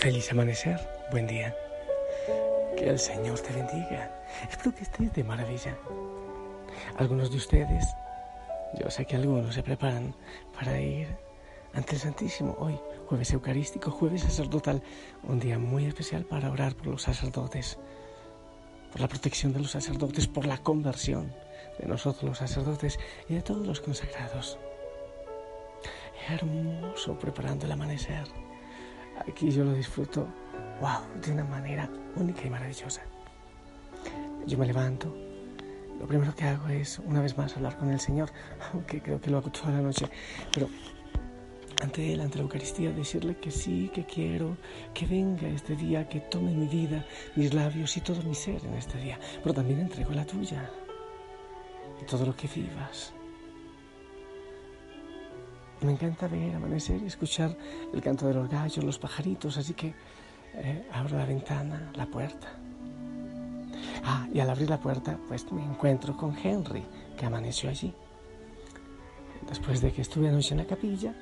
Feliz amanecer, buen día. Que el Señor te bendiga. Espero que estés de maravilla. Algunos de ustedes, yo sé que algunos se preparan para ir ante el Santísimo hoy, jueves eucarístico, jueves sacerdotal, un día muy especial para orar por los sacerdotes, por la protección de los sacerdotes, por la conversión de nosotros los sacerdotes y de todos los consagrados. Hermoso preparando el amanecer Aquí yo lo disfruto, wow, de una manera única y maravillosa. Yo me levanto, lo primero que hago es una vez más hablar con el Señor, aunque creo que lo hago toda la noche, pero ante Él, ante la Eucaristía, decirle que sí, que quiero, que venga este día, que tome mi vida, mis labios y todo mi ser en este día, pero también entrego la tuya y todo lo que vivas. Me encanta ver amanecer y escuchar el canto de los gallos, los pajaritos, así que eh, abro la ventana, la puerta. Ah, y al abrir la puerta, pues me encuentro con Henry, que amaneció allí. Después de que estuve anoche en la capilla,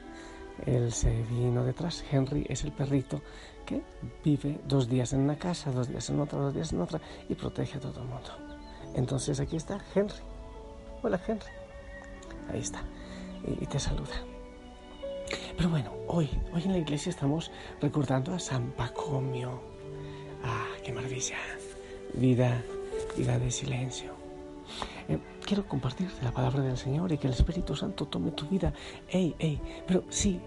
él se vino detrás. Henry es el perrito que vive dos días en una casa, dos días en otra, dos días en otra y protege a todo el mundo. Entonces aquí está Henry. Hola Henry. Ahí está. y te saluda. Pero bueno, hoy, hoy en la iglesia estamos recordando a San Pacomio. Ah, qué maravilla. Vida, vida de silencio. Eh, quiero compartirte la palabra del Señor y que el Espíritu Santo tome tu vida. Ey, ey, pero sí,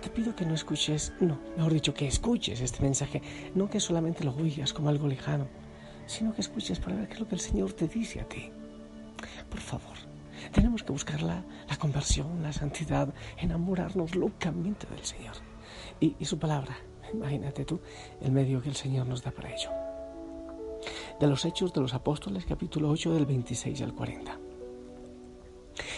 te pido que no escuches, no, mejor dicho, que escuches este mensaje, no que solamente lo oigas como algo lejano, sino que escuches para ver qué es lo que el Señor te dice a ti. Por favor, tenemos que buscar la, conversión, la santidad, enamorarnos locamente del Señor. Y, y su palabra, imagínate tú, el medio que el Señor nos da para ello. De los Hechos de los Apóstoles, capítulo 8, del 26 al 40.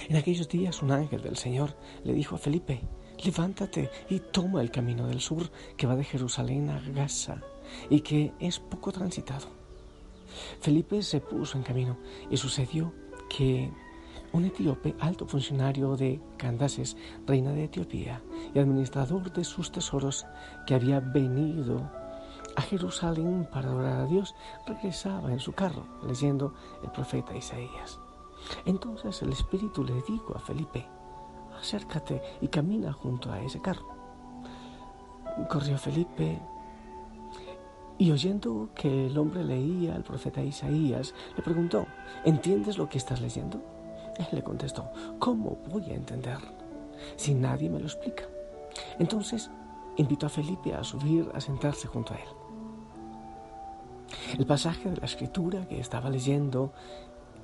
En aquellos días un ángel del Señor le dijo a Felipe, levántate y toma el camino del sur que va de Jerusalén a Gaza y que es poco transitado. Felipe se puso en camino y sucedió que un etíope alto funcionario de Candaces, reina de Etiopía, y administrador de sus tesoros, que había venido a Jerusalén para adorar a Dios, regresaba en su carro leyendo el profeta Isaías. Entonces el Espíritu le dijo a Felipe, acércate y camina junto a ese carro. Corrió Felipe y oyendo que el hombre leía al profeta Isaías, le preguntó, ¿entiendes lo que estás leyendo? Él le contestó, ¿cómo voy a entender si nadie me lo explica? Entonces invitó a Felipe a subir a sentarse junto a él. El pasaje de la escritura que estaba leyendo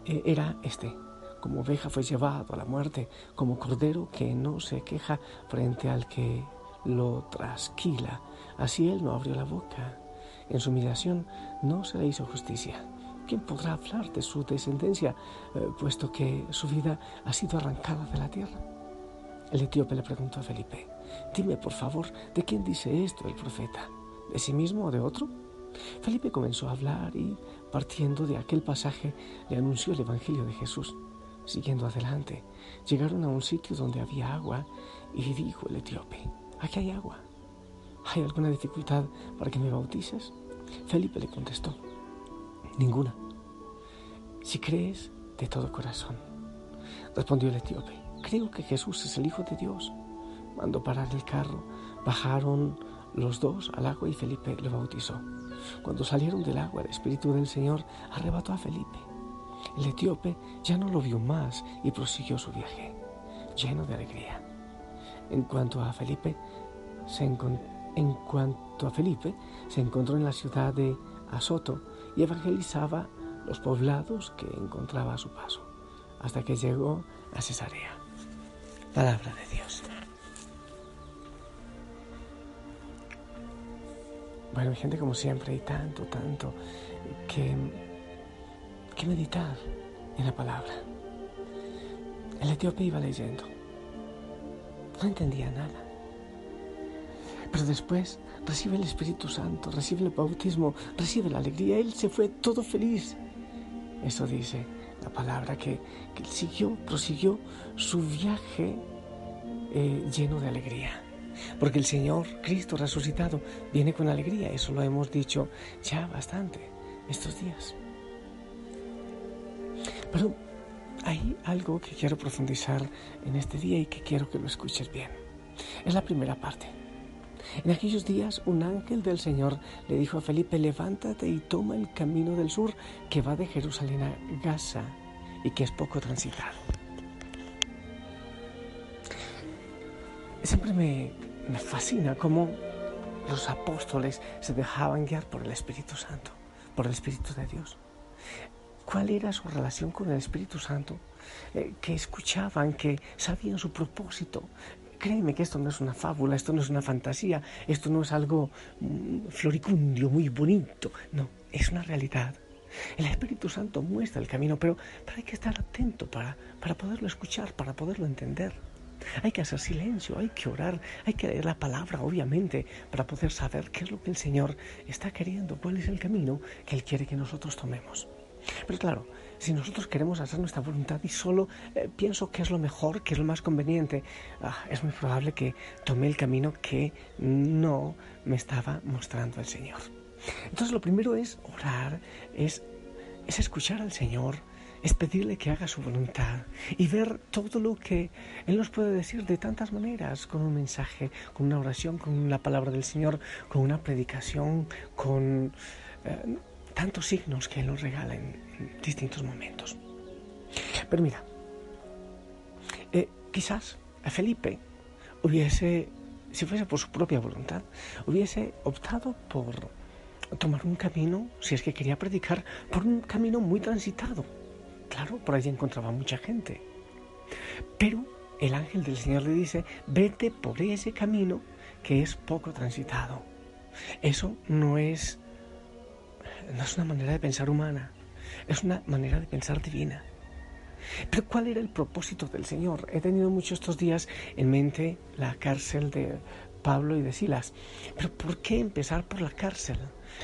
eh, era este. Como oveja fue llevado a la muerte, como cordero que no se queja frente al que lo trasquila. Así él no abrió la boca. En su humillación no se le hizo justicia. ¿Quién podrá hablar de su descendencia, eh, puesto que su vida ha sido arrancada de la tierra? El etíope le preguntó a Felipe, dime por favor, ¿de quién dice esto el profeta? ¿De sí mismo o de otro? Felipe comenzó a hablar y, partiendo de aquel pasaje, le anunció el Evangelio de Jesús. Siguiendo adelante, llegaron a un sitio donde había agua y dijo el etíope, aquí hay agua. ¿Hay alguna dificultad para que me bautices? Felipe le contestó, Ninguna. Si crees de todo corazón. Respondió el etíope, creo que Jesús es el Hijo de Dios. Mandó parar el carro, bajaron los dos al agua y Felipe lo bautizó. Cuando salieron del agua, el Espíritu del Señor arrebató a Felipe. El etíope ya no lo vio más y prosiguió su viaje, lleno de alegría. En cuanto a Felipe, se en cuanto a Felipe, se encontró en la ciudad de Azoto y evangelizaba los poblados que encontraba a su paso, hasta que llegó a Cesarea. Palabra de Dios. Bueno, gente, como siempre, hay tanto, tanto que, que meditar en la palabra. El etíope iba leyendo. No entendía nada. Pero después recibe el Espíritu Santo, recibe el bautismo, recibe la alegría. Él se fue todo feliz. Eso dice la palabra que, él siguió, prosiguió su viaje eh, lleno de alegría. Porque el Señor, Cristo resucitado, viene con alegría. Eso lo hemos dicho ya bastante estos días. Pero hay algo que quiero profundizar en este día y que quiero que lo escuches bien. Es la primera parte. En aquellos días un ángel del Señor le dijo a Felipe, levántate y toma el camino del sur que va de Jerusalén a Gaza y que es poco transitado. Siempre me, me fascina cómo los apóstoles se dejaban guiar por el Espíritu Santo, por el Espíritu de Dios. ¿Cuál era su relación con el Espíritu Santo? Eh, que escuchaban, que sabían su propósito. Créeme que esto no es una fábula, esto no es una fantasía, esto no es algo mm, floricundio, muy bonito. No, es una realidad. El Espíritu Santo muestra el camino, pero, pero hay que estar atento para, para poderlo escuchar, para poderlo entender. Hay que hacer silencio, hay que orar, hay que leer la palabra, obviamente, para poder saber qué es lo que el Señor está queriendo, cuál es el camino que Él quiere que nosotros tomemos. Pero claro, si nosotros queremos hacer nuestra voluntad y solo eh, pienso que es lo mejor, que es lo más conveniente, ah, es muy probable que tome el camino que no me estaba mostrando el Señor. Entonces lo primero es orar, es, es escuchar al Señor, es pedirle que haga su voluntad y ver todo lo que Él nos puede decir de tantas maneras, con un mensaje, con una oración, con la palabra del Señor, con una predicación, con eh, tantos signos que Él nos regala en, distintos momentos. Pero mira, eh, quizás a Felipe hubiese, si fuese por su propia voluntad, hubiese optado por tomar un camino, si es que quería predicar, por un camino muy transitado Claro, por allí encontraba mucha gente. Pero el ángel del Señor le dice, vete por ese camino que es poco transitado. Eso no es, no es una manera de pensar humana, es una manera de pensar divina. Pero ¿cuál era el propósito del Señor? He tenido muchos estos días en mente la cárcel de Pablo y de Silas. Pero ¿por qué empezar por la cárcel?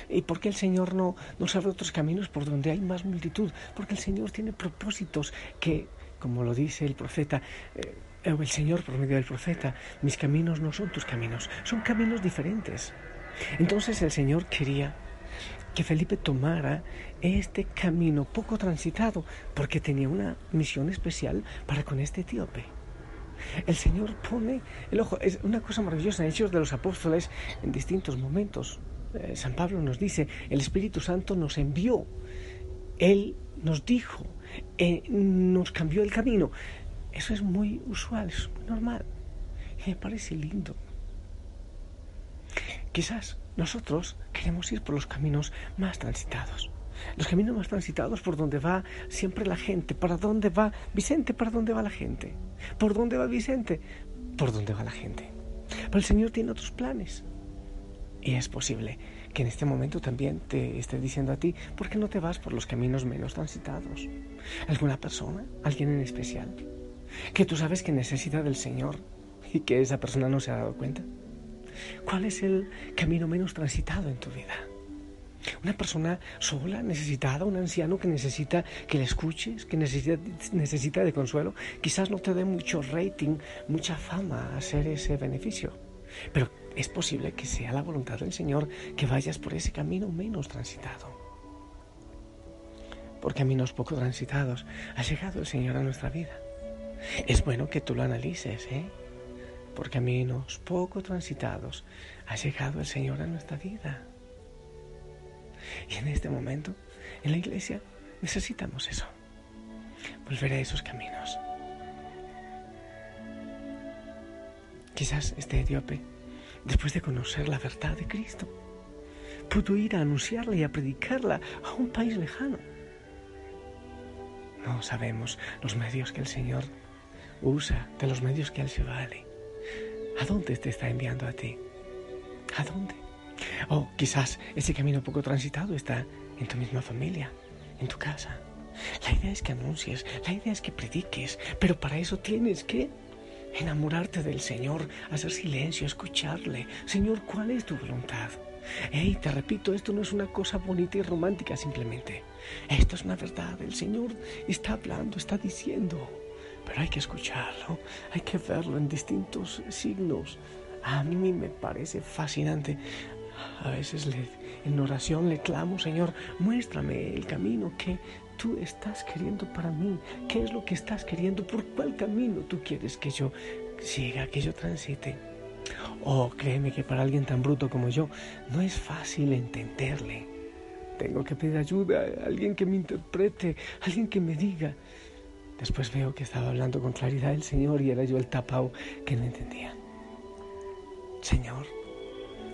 ¿Y por qué el Señor no nos abre otros caminos por donde hay más multitud? Porque el Señor tiene propósitos que, como lo dice el profeta, eh, el Señor por medio del profeta, mis caminos no son tus caminos, son caminos diferentes. Entonces el Señor quería que Felipe tomara este camino poco transitado porque tenía una misión especial para con este etíope. El Señor pone el ojo, es una cosa maravillosa en Hechos de los Apóstoles en distintos momentos. Eh, San Pablo nos dice, el Espíritu Santo nos envió, Él nos dijo, eh, nos cambió el camino. Eso es muy usual, es muy normal. Y me parece lindo. Quizás nosotros queremos ir por los caminos más transitados. Los caminos más transitados por donde va siempre la gente. ¿Para dónde va Vicente? ¿Para dónde va la gente? ¿Por dónde va Vicente? ¿Por dónde va la gente? Pero el Señor tiene otros planes. Y es posible que en este momento también te esté diciendo a ti, ¿por qué no te vas por los caminos menos transitados? ¿Alguna persona? ¿Alguien en especial? Que tú sabes que necesita del Señor y que esa persona no se ha dado cuenta. ¿Cuál es el camino menos transitado en tu vida? Una persona sola, necesitada, un anciano que necesita que le escuches, que necesita, necesita de consuelo, quizás no te dé mucho rating, mucha fama hacer ese beneficio. Pero es posible que sea la voluntad del Señor que vayas por ese camino menos transitado. Por caminos poco transitados ha llegado el Señor a nuestra vida. Es bueno que tú lo analices, ¿eh? Por caminos poco transitados ha llegado el Señor a nuestra vida. Y en este momento, en la iglesia, necesitamos eso. Volver a esos caminos. Quizás este etíope después de conocer la verdad de Cristo. Pudo ir a anunciarla y a predicarla a un país lejano. No sabemos los medios que el Señor usa, de los medios que Él se vale. ¿A dónde te está enviando a ti? ¿A dónde? O quizás ese camino poco transitado está en tu misma familia, en tu casa. La idea es que anuncies, la idea es que prediques, pero para eso tienes que enamorarte del Señor, hacer silencio, escucharle. Señor, ¿cuál es tu voluntad? Hey, te repito, esto no es una cosa bonita y romántica simplemente. Esto es una verdad. El Señor está hablando, está diciendo. Pero hay que escucharlo, hay que verlo en distintos signos. A mí me parece fascinante. A veces le, en oración le clamo, Señor, muéstrame el camino que tú estás queriendo para mí. ¿Qué es lo que estás queriendo? ¿Por cuál camino tú quieres que yo siga, que yo transite? Oh, créeme que para alguien tan bruto como yo no es fácil entenderle. Tengo que pedir ayuda, alguien que me interprete, alguien que me diga. Después veo que estaba hablando con claridad el Señor y era yo el tapao que no entendía. Señor,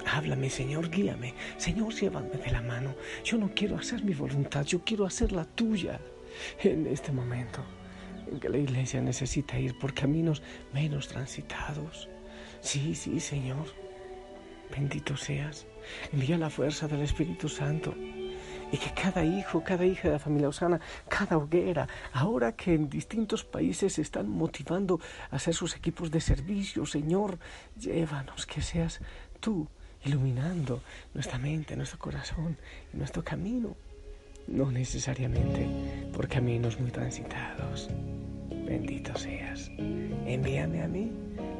háblame, Señor, guíame. Señor, llévame de la mano. Yo no quiero hacer mi voluntad, yo quiero hacer la tuya en este momento en que la iglesia necesita ir por caminos menos transitados. Sí, sí, Señor. Bendito seas. Envía la fuerza del Espíritu Santo y que cada hijo, cada hija de la familia Osana, cada hoguera, ahora que en distintos países se están motivando a hacer sus equipos de servicio, Señor, llévanos, que seas tú iluminando nuestra mente, nuestro corazón nuestro camino, no necesariamente por caminos muy transitados. Bendito seas. Envíame a mí.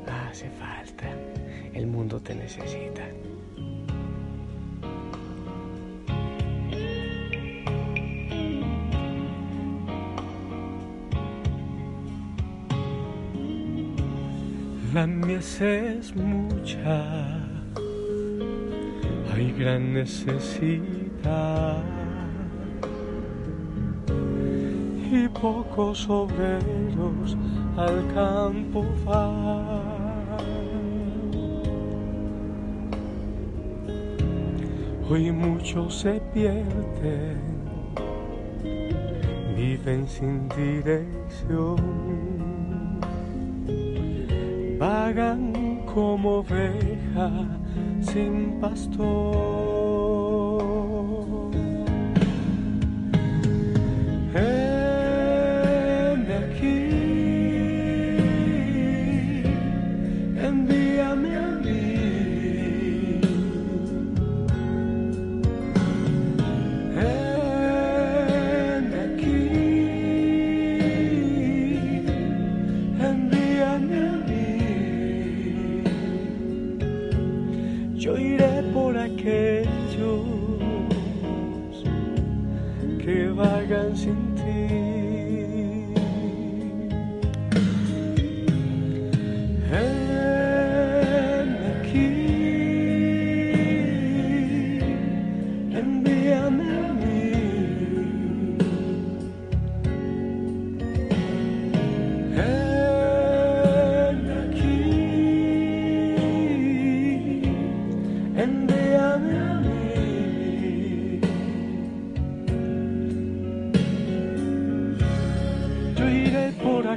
Hace falta. El mundo te necesita. La mies es mucha, hay gran necesidad. Y pocos obreros al campo van. Hoy muchos se pierden, viven sin dirección como oveja sin pastor. Yo iré por aquellos que vagan sin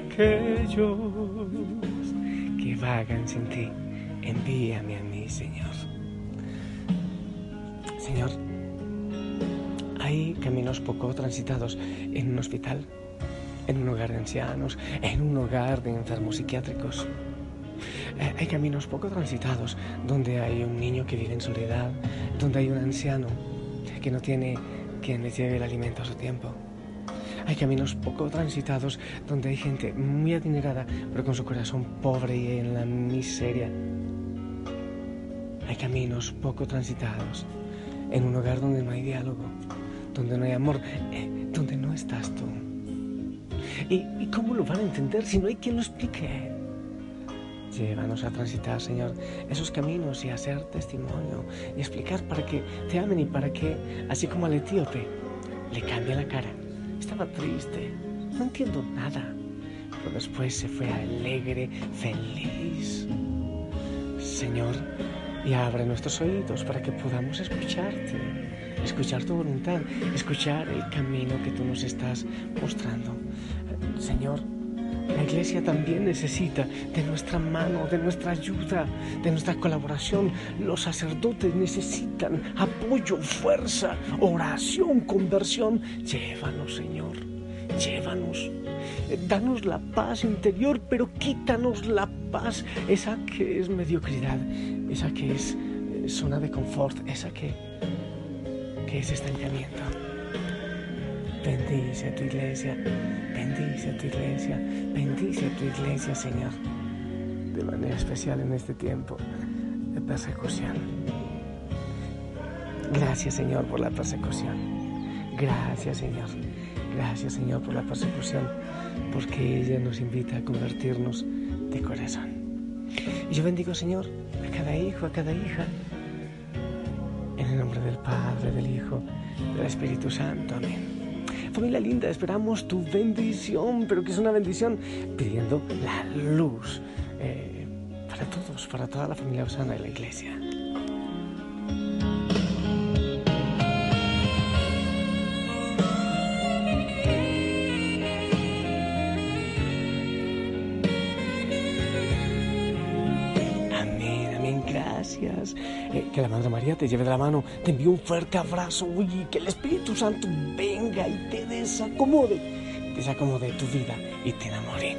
aquellos que vagan sin ti. Envíame a mí, Señor. Señor, hay caminos poco transitados en un hospital, en un hogar de ancianos, en un hogar de enfermos psiquiátricos. Eh, hay caminos poco transitados donde hay un niño que vive en soledad, donde hay un anciano que no tiene quien le lleve el alimento a su tiempo. Hay caminos poco transitados donde hay gente muy adinerada, pero con su corazón pobre y en la miseria. Hay caminos poco transitados en un hogar donde no hay diálogo, donde no hay amor, eh, donde no estás tú. ¿Y, ¿Y cómo lo van a entender si no hay quien lo explique? Llévanos a transitar, Señor, esos caminos y a hacer testimonio y explicar para que te amen y para que, así como al etíope, le cambie la cara. Estaba triste, no entiendo nada, pero después se fue alegre, feliz. Señor, y abre nuestros oídos para que podamos escucharte, escuchar tu voluntad, escuchar el camino que tú nos estás mostrando. Señor, la iglesia también necesita de nuestra mano, de nuestra ayuda, de nuestra colaboración. Los sacerdotes necesitan apoyo, fuerza, oración, conversión. Llévanos, Señor, llévanos. Danos la paz interior, pero quítanos la paz, esa que es mediocridad, esa que es eh, zona de confort, esa que, que es estancamiento. Bendice a tu iglesia, bendice a tu iglesia, bendice a tu iglesia, Señor, de manera especial en este tiempo. de persecución. Gracias Señor por la persecución. Gracias Señor. Gracias Señor por la persecución, porque ella nos invita a convertirnos de corazón. Y yo bendigo Señor a cada hijo, a cada hija, en el nombre del Padre, del Hijo, del Espíritu Santo. Amén. Familia linda, esperamos tu bendición, pero que es una bendición pidiendo la luz eh, para todos, para toda la familia Osana de la iglesia. Que la Madre María te lleve de la mano, te envíe un fuerte abrazo y que el Espíritu Santo venga y te desacomode, desacomode tu vida y te enamore.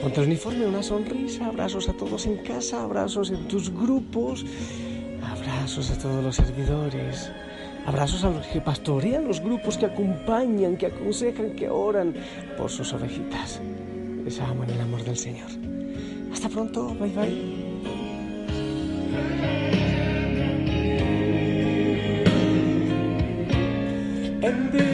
Ponte el uniforme, una sonrisa, abrazos a todos en casa, abrazos en tus grupos, abrazos a todos los servidores, abrazos a los que pastorean los grupos, que acompañan, que aconsejan, que oran por sus ovejitas. Les amo en el amor del Señor. Hasta pronto, bye bye. And